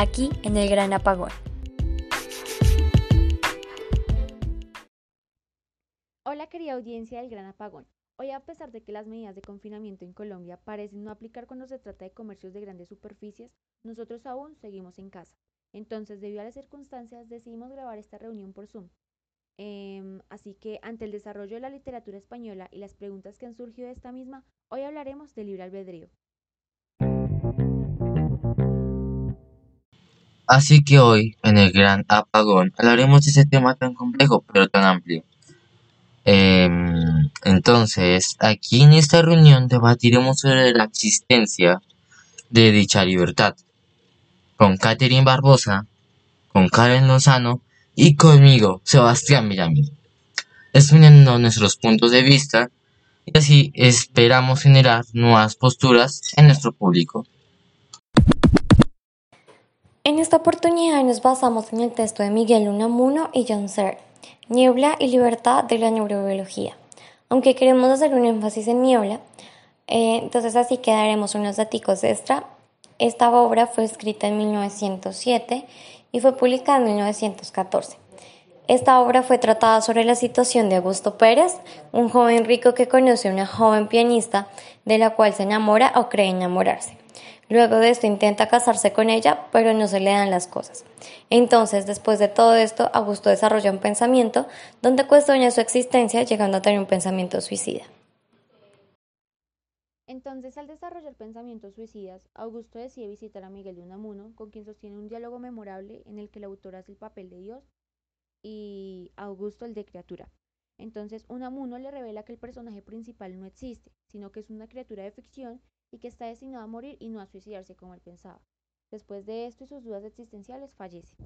aquí en el Gran Apagón. Hola querida audiencia del Gran Apagón. Hoy a pesar de que las medidas de confinamiento en Colombia parecen no aplicar cuando se trata de comercios de grandes superficies, nosotros aún seguimos en casa. Entonces, debido a las circunstancias, decidimos grabar esta reunión por Zoom. Em, así que ante el desarrollo de la literatura española y las preguntas que han surgido de esta misma, hoy hablaremos del libre albedrío. Así que hoy, en el gran apagón, hablaremos de ese tema tan complejo pero tan amplio. Em, entonces, aquí en esta reunión debatiremos sobre la existencia de dicha libertad. Con Catherine Barbosa, con Karen Lozano y conmigo, Sebastián Villamil. Exponiendo nuestros puntos de vista y así esperamos generar nuevas posturas en nuestro público. En esta oportunidad nos basamos en el texto de Miguel Unamuno y John Searle, Niebla y Libertad de la Neurobiología. Aunque queremos hacer un énfasis en niebla, eh, entonces así quedaremos unos datos extra. Esta obra fue escrita en 1907 y fue publicada en 1914. Esta obra fue tratada sobre la situación de Augusto Pérez, un joven rico que conoce a una joven pianista de la cual se enamora o cree enamorarse. Luego de esto intenta casarse con ella, pero no se le dan las cosas. Entonces, después de todo esto, Augusto desarrolla un pensamiento donde cuestiona su existencia, llegando a tener un pensamiento suicida. Entonces, al desarrollar pensamientos suicidas, Augusto decide visitar a Miguel de Unamuno, con quien sostiene un diálogo memorable en el que el autor hace el papel de Dios y Augusto el de criatura. Entonces, Unamuno le revela que el personaje principal no existe, sino que es una criatura de ficción y que está destinado a morir y no a suicidarse como él pensaba. Después de esto y sus dudas existenciales, fallece.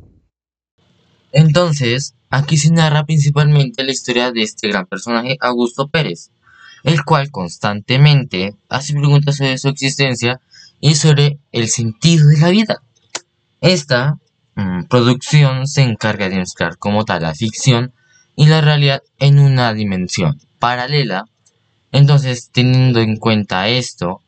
Entonces, aquí se narra principalmente la historia de este gran personaje, Augusto Pérez, el cual constantemente hace preguntas sobre su existencia y sobre el sentido de la vida. Esta mm, producción se encarga de mezclar como tal la ficción y la realidad en una dimensión paralela. Entonces, teniendo en cuenta esto,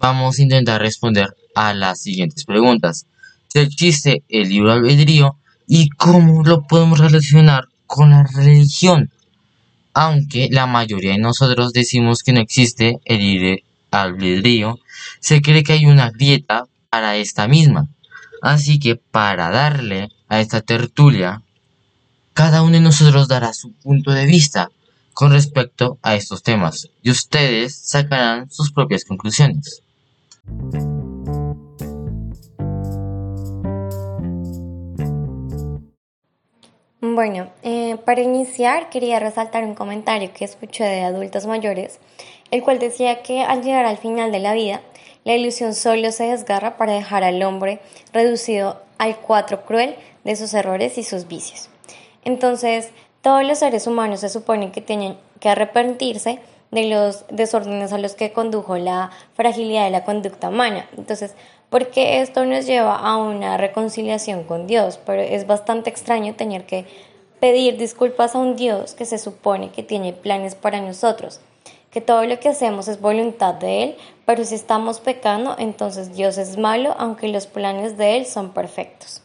vamos a intentar responder a las siguientes preguntas. Si existe el libre albedrío y cómo lo podemos relacionar con la religión. Aunque la mayoría de nosotros decimos que no existe el libre albedrío, se cree que hay una grieta para esta misma. Así que para darle a esta tertulia, cada uno de nosotros dará su punto de vista con respecto a estos temas y ustedes sacarán sus propias conclusiones. Bueno, eh, para iniciar quería resaltar un comentario que escuché de adultos mayores, el cual decía que al llegar al final de la vida, la ilusión solo se desgarra para dejar al hombre reducido al cuatro cruel de sus errores y sus vicios. Entonces, todos los seres humanos se supone que tienen que arrepentirse de los desórdenes a los que condujo la fragilidad de la conducta humana. Entonces, ¿por qué esto nos lleva a una reconciliación con Dios? Pero es bastante extraño tener que pedir disculpas a un Dios que se supone que tiene planes para nosotros, que todo lo que hacemos es voluntad de Él, pero si estamos pecando, entonces Dios es malo, aunque los planes de Él son perfectos.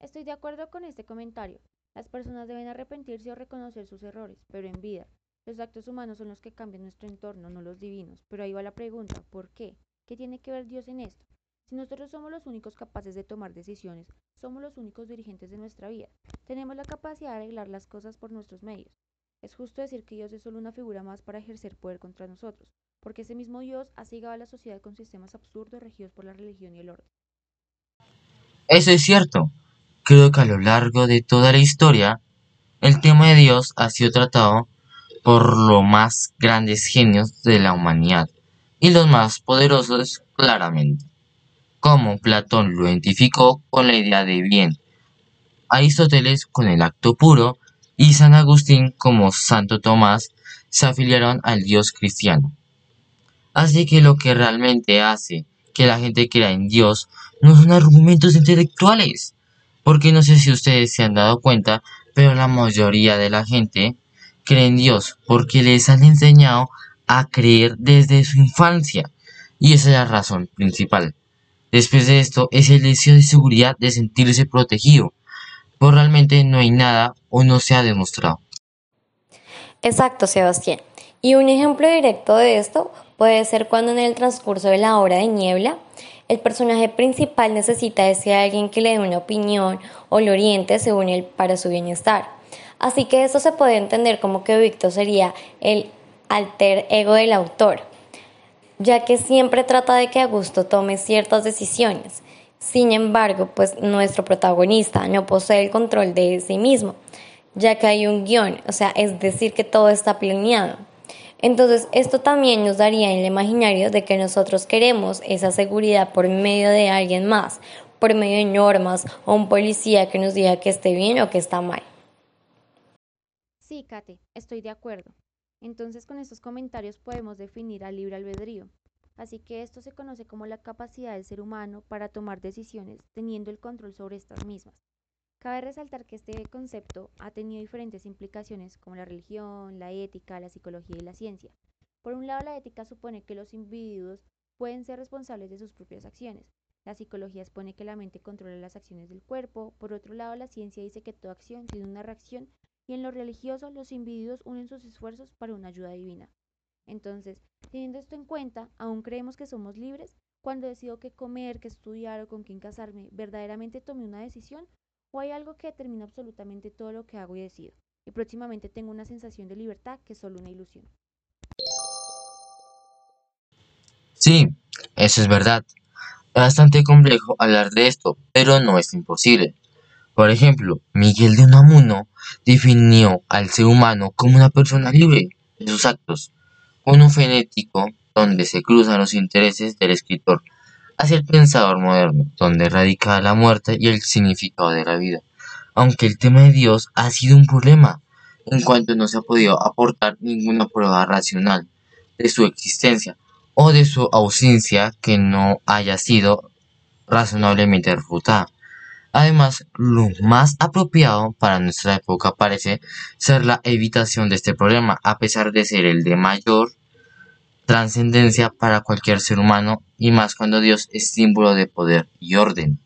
Estoy de acuerdo con este comentario. Las personas deben arrepentirse o reconocer sus errores, pero en vida, los actos humanos son los que cambian nuestro entorno, no los divinos. Pero ahí va la pregunta, ¿por qué? ¿Qué tiene que ver Dios en esto? Si nosotros somos los únicos capaces de tomar decisiones, somos los únicos dirigentes de nuestra vida, tenemos la capacidad de arreglar las cosas por nuestros medios. Es justo decir que Dios es solo una figura más para ejercer poder contra nosotros, porque ese mismo Dios ha cegado a la sociedad con sistemas absurdos regidos por la religión y el orden. Eso es cierto. Creo que a lo largo de toda la historia, el tema de Dios ha sido tratado por los más grandes genios de la humanidad y los más poderosos claramente, como Platón lo identificó con la idea de bien, Aristóteles con el acto puro y San Agustín como Santo Tomás se afiliaron al Dios cristiano. Así que lo que realmente hace que la gente crea en Dios no son argumentos intelectuales, porque no sé si ustedes se han dado cuenta, pero la mayoría de la gente cree en Dios porque les han enseñado a creer desde su infancia. Y esa es la razón principal. Después de esto es el deseo de seguridad de sentirse protegido, pero realmente no hay nada o no se ha demostrado. Exacto, Sebastián. Y un ejemplo directo de esto puede ser cuando en el transcurso de la hora de niebla, el personaje principal necesita de alguien que le dé una opinión o lo oriente según él para su bienestar. Así que eso se puede entender como que Víctor sería el alter ego del autor, ya que siempre trata de que Augusto tome ciertas decisiones. Sin embargo, pues nuestro protagonista no posee el control de sí mismo, ya que hay un guion, o sea, es decir, que todo está planeado. Entonces, esto también nos daría en el imaginario de que nosotros queremos esa seguridad por medio de alguien más, por medio de normas o un policía que nos diga que esté bien o que está mal. Sí, Kate, estoy de acuerdo. Entonces, con estos comentarios podemos definir al libre albedrío. Así que esto se conoce como la capacidad del ser humano para tomar decisiones teniendo el control sobre estas mismas. Cabe resaltar que este concepto ha tenido diferentes implicaciones como la religión, la ética, la psicología y la ciencia. Por un lado, la ética supone que los individuos pueden ser responsables de sus propias acciones. La psicología expone que la mente controla las acciones del cuerpo. Por otro lado, la ciencia dice que toda acción tiene una reacción y en lo religioso los individuos unen sus esfuerzos para una ayuda divina. Entonces, teniendo esto en cuenta, aún creemos que somos libres. Cuando decido qué comer, qué estudiar o con quién casarme, verdaderamente tomé una decisión o hay algo que determina absolutamente todo lo que hago y decido. Y próximamente tengo una sensación de libertad que es solo una ilusión. Sí, eso es verdad. Es bastante complejo hablar de esto, pero no es imposible. Por ejemplo, Miguel de Unamuno definió al ser humano como una persona libre en sus actos, con un fenético donde se cruzan los intereses del escritor hacia el pensador moderno, donde radica la muerte y el significado de la vida. Aunque el tema de Dios ha sido un problema, en cuanto no se ha podido aportar ninguna prueba racional de su existencia o de su ausencia que no haya sido razonablemente refutada. Además, lo más apropiado para nuestra época parece ser la evitación de este problema, a pesar de ser el de mayor trascendencia para cualquier ser humano y más cuando Dios es símbolo de poder y orden.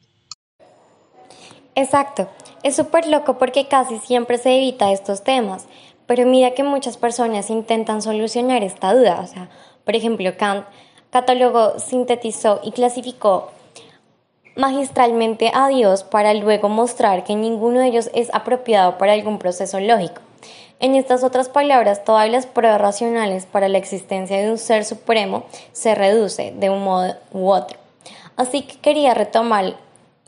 Exacto, es súper loco porque casi siempre se evita estos temas, pero mira que muchas personas intentan solucionar esta duda. O sea, por ejemplo, Kant catalogó, sintetizó y clasificó magistralmente a Dios para luego mostrar que ninguno de ellos es apropiado para algún proceso lógico. En estas otras palabras, todas las pruebas racionales para la existencia de un ser supremo se reduce de un modo u otro. Así que quería retomar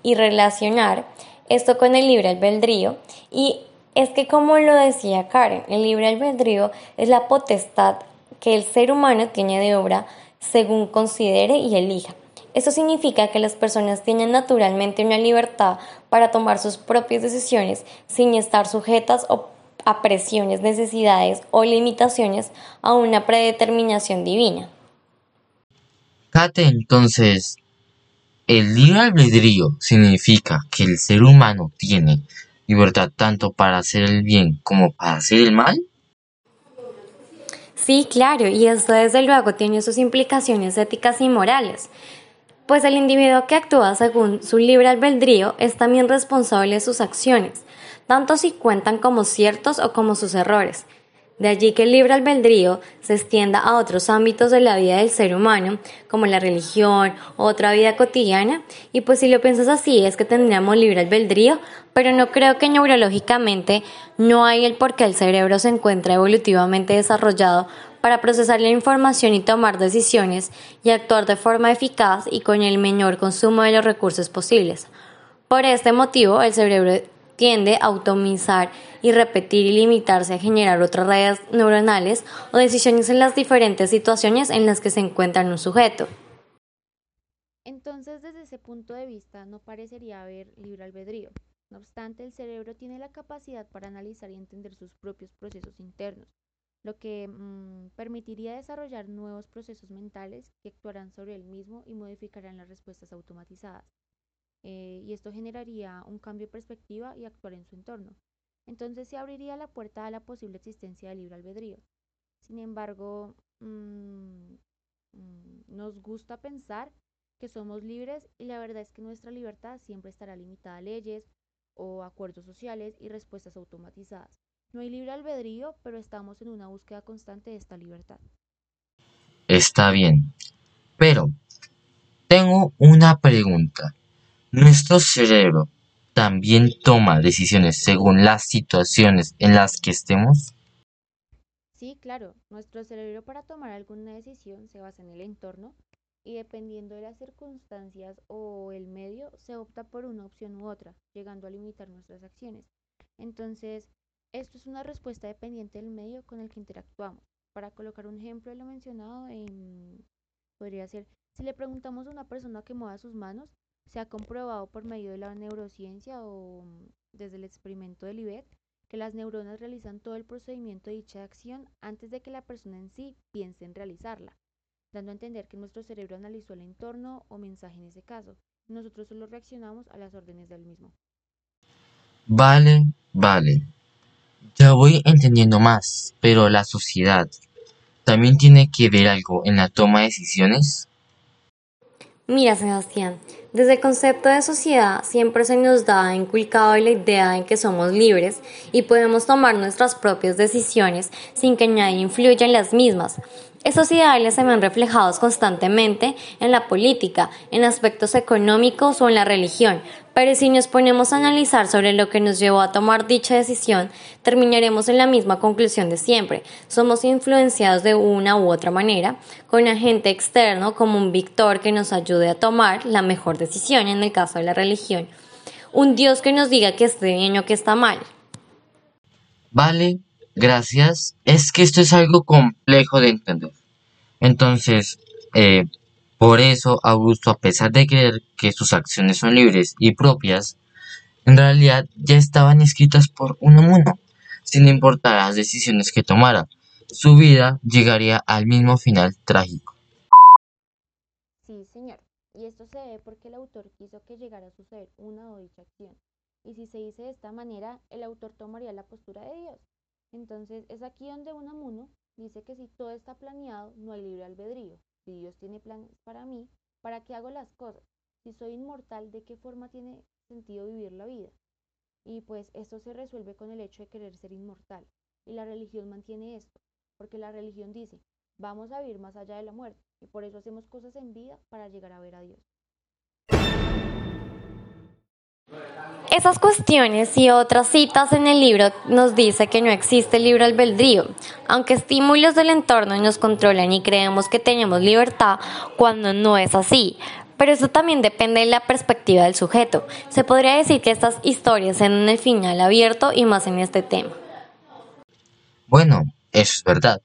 y relacionar esto con el libre albedrío y es que como lo decía Karen, el libre albedrío es la potestad que el ser humano tiene de obra según considere y elija. Eso significa que las personas tienen naturalmente una libertad para tomar sus propias decisiones sin estar sujetas a presiones, necesidades o limitaciones a una predeterminación divina. Kate, entonces, el libre albedrío significa que el ser humano tiene libertad tanto para hacer el bien como para hacer el mal? Sí, claro, y esto desde luego tiene sus implicaciones éticas y morales, pues el individuo que actúa según su libre albedrío es también responsable de sus acciones, tanto si cuentan como ciertos o como sus errores. De allí que el libre albedrío se extienda a otros ámbitos de la vida del ser humano, como la religión o otra vida cotidiana, y pues si lo piensas así es que tendríamos libre albedrío, pero no creo que neurológicamente no hay el por qué el cerebro se encuentra evolutivamente desarrollado para procesar la información y tomar decisiones y actuar de forma eficaz y con el menor consumo de los recursos posibles. Por este motivo, el cerebro tiende a automizar y repetir y limitarse a generar otras redes neuronales o decisiones en las diferentes situaciones en las que se encuentra un sujeto. Entonces, desde ese punto de vista, no parecería haber libre albedrío. No obstante, el cerebro tiene la capacidad para analizar y entender sus propios procesos internos, lo que mm, permitiría desarrollar nuevos procesos mentales que actuarán sobre él mismo y modificarán las respuestas automatizadas. Eh, y esto generaría un cambio de perspectiva y actuar en su entorno. Entonces se abriría la puerta a la posible existencia del libre albedrío. Sin embargo, mm, mm, nos gusta pensar que somos libres y la verdad es que nuestra libertad siempre estará limitada a leyes o acuerdos sociales y respuestas automatizadas. No hay libre albedrío, pero estamos en una búsqueda constante de esta libertad. Está bien, pero tengo una pregunta. ¿Nuestro cerebro también toma decisiones según las situaciones en las que estemos? Sí, claro, nuestro cerebro para tomar alguna decisión se basa en el entorno y dependiendo de las circunstancias o el medio, se opta por una opción u otra, llegando a limitar nuestras acciones. Entonces, esto es una respuesta dependiente del medio con el que interactuamos. Para colocar un ejemplo de lo mencionado, podría ser, si le preguntamos a una persona que mueva sus manos, se ha comprobado por medio de la neurociencia o mm, desde el experimento de Libet que las neuronas realizan todo el procedimiento de dicha acción antes de que la persona en sí piense en realizarla dando a entender que nuestro cerebro analizó el entorno o mensaje en ese caso. Nosotros solo reaccionamos a las órdenes del mismo. Vale, vale. Ya voy entendiendo más, pero la sociedad también tiene que ver algo en la toma de decisiones. Mira, Sebastián, desde el concepto de sociedad siempre se nos da inculcado la idea de que somos libres y podemos tomar nuestras propias decisiones sin que nadie influya en las mismas. Estos ideales se ven reflejados constantemente en la política, en aspectos económicos o en la religión, pero si nos ponemos a analizar sobre lo que nos llevó a tomar dicha decisión, terminaremos en la misma conclusión de siempre. Somos influenciados de una u otra manera, con agente externo como un victor que nos ayude a tomar la mejor decisión en el caso de la religión. Un Dios que nos diga que esté bien o que está mal. Vale, gracias. Es que esto es algo complejo de entender. Entonces, eh, por eso Augusto, a pesar de creer que sus acciones son libres y propias, en realidad ya estaban escritas por uno mundo, sin importar las decisiones que tomara. Su vida llegaría al mismo final trágico. Sí, señor. Y esto se debe porque el autor quiso que llegara a suceder una o dicha acción. Y si se dice de esta manera, el autor tomaría la postura de Dios. Entonces es aquí donde Unamuno dice que si todo está planeado, no hay libre albedrío. Si Dios tiene planes para mí, ¿para qué hago las cosas? Si soy inmortal, ¿de qué forma tiene sentido vivir la vida? Y pues esto se resuelve con el hecho de querer ser inmortal. Y la religión mantiene esto, porque la religión dice, vamos a vivir más allá de la muerte, y por eso hacemos cosas en vida para llegar a ver a Dios. Esas cuestiones y otras citas en el libro nos dice que no existe libre albedrío, aunque estímulos del entorno nos controlan y creemos que tenemos libertad cuando no es así. Pero eso también depende de la perspectiva del sujeto. Se podría decir que estas historias tienen el final abierto y más en este tema. Bueno, eso es verdad.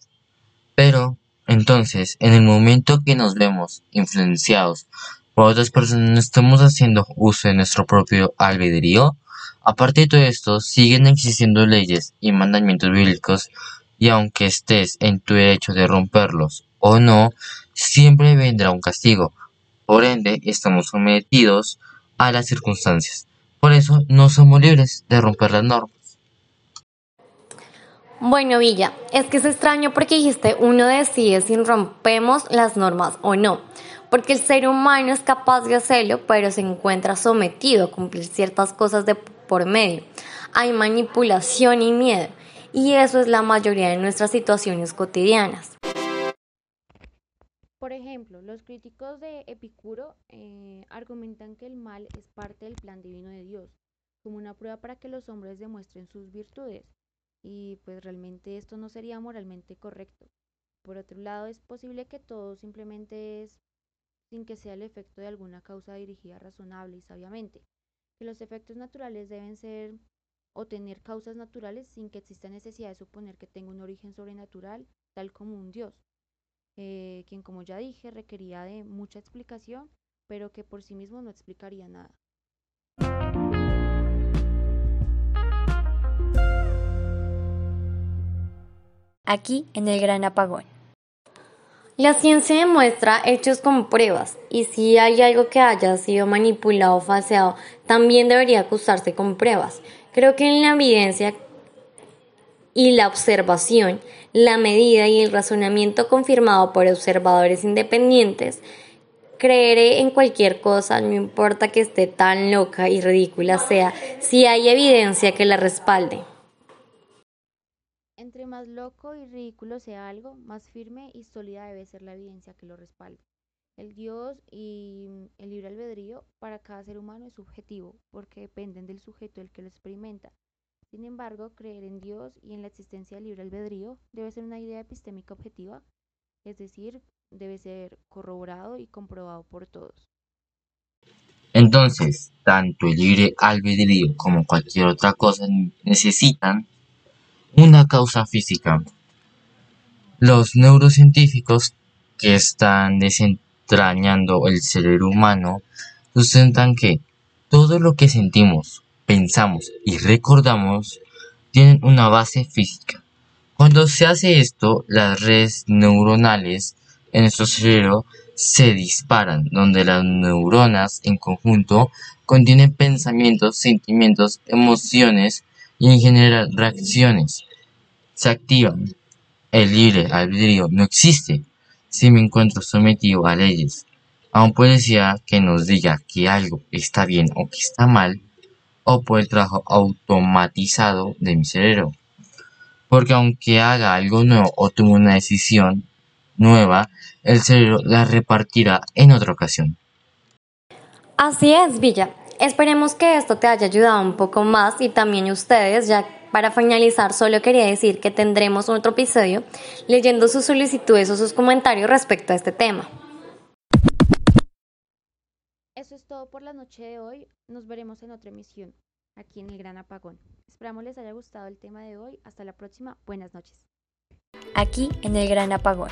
Pero, entonces, en el momento que nos vemos influenciados por otras personas no estamos haciendo uso de nuestro propio albedrío. Aparte de todo esto, siguen existiendo leyes y mandamientos bíblicos y aunque estés en tu derecho de romperlos o no, siempre vendrá un castigo. Por ende, estamos sometidos a las circunstancias. Por eso no somos libres de romper las normas. Bueno, Villa, es que es extraño porque dijiste uno decide si rompemos las normas o no porque el ser humano es capaz de hacerlo, pero se encuentra sometido a cumplir ciertas cosas de por medio. Hay manipulación y miedo, y eso es la mayoría de nuestras situaciones cotidianas. Por ejemplo, los críticos de Epicuro eh, argumentan que el mal es parte del plan divino de Dios, como una prueba para que los hombres demuestren sus virtudes, y pues realmente esto no sería moralmente correcto. Por otro lado, es posible que todo simplemente es sin que sea el efecto de alguna causa dirigida razonable y sabiamente, que los efectos naturales deben ser o tener causas naturales sin que exista necesidad de suponer que tenga un origen sobrenatural, tal como un Dios, eh, quien como ya dije requería de mucha explicación, pero que por sí mismo no explicaría nada. Aquí en el Gran Apagón. La ciencia demuestra hechos con pruebas y si hay algo que haya sido manipulado o falseado, también debería acusarse con pruebas. Creo que en la evidencia y la observación, la medida y el razonamiento confirmado por observadores independientes creeré en cualquier cosa, no importa que esté tan loca y ridícula sea, si hay evidencia que la respalde. Más loco y ridículo sea algo, más firme y sólida debe ser la evidencia que lo respalde. El Dios y el libre albedrío para cada ser humano es subjetivo, porque dependen del sujeto el que lo experimenta. Sin embargo, creer en Dios y en la existencia del libre albedrío debe ser una idea epistémica objetiva, es decir, debe ser corroborado y comprobado por todos. Entonces, tanto el libre albedrío como cualquier otra cosa necesitan una causa física. Los neurocientíficos que están desentrañando el cerebro humano sustentan que todo lo que sentimos, pensamos y recordamos tienen una base física. Cuando se hace esto, las redes neuronales en nuestro cerebro se disparan, donde las neuronas en conjunto contienen pensamientos, sentimientos, emociones y en general reacciones. Se activan. El libre albedrío no existe si me encuentro sometido a leyes. A un policía que nos diga que algo está bien o que está mal, o por el trabajo automatizado de mi cerebro. Porque aunque haga algo nuevo o tome una decisión nueva, el cerebro la repartirá en otra ocasión. Así es, Villa. Esperemos que esto te haya ayudado un poco más y también ustedes, ya para finalizar solo quería decir que tendremos otro episodio leyendo sus solicitudes o sus comentarios respecto a este tema. Eso es todo por la noche de hoy. Nos veremos en otra emisión, aquí en el Gran Apagón. Esperamos les haya gustado el tema de hoy. Hasta la próxima. Buenas noches. Aquí en el Gran Apagón.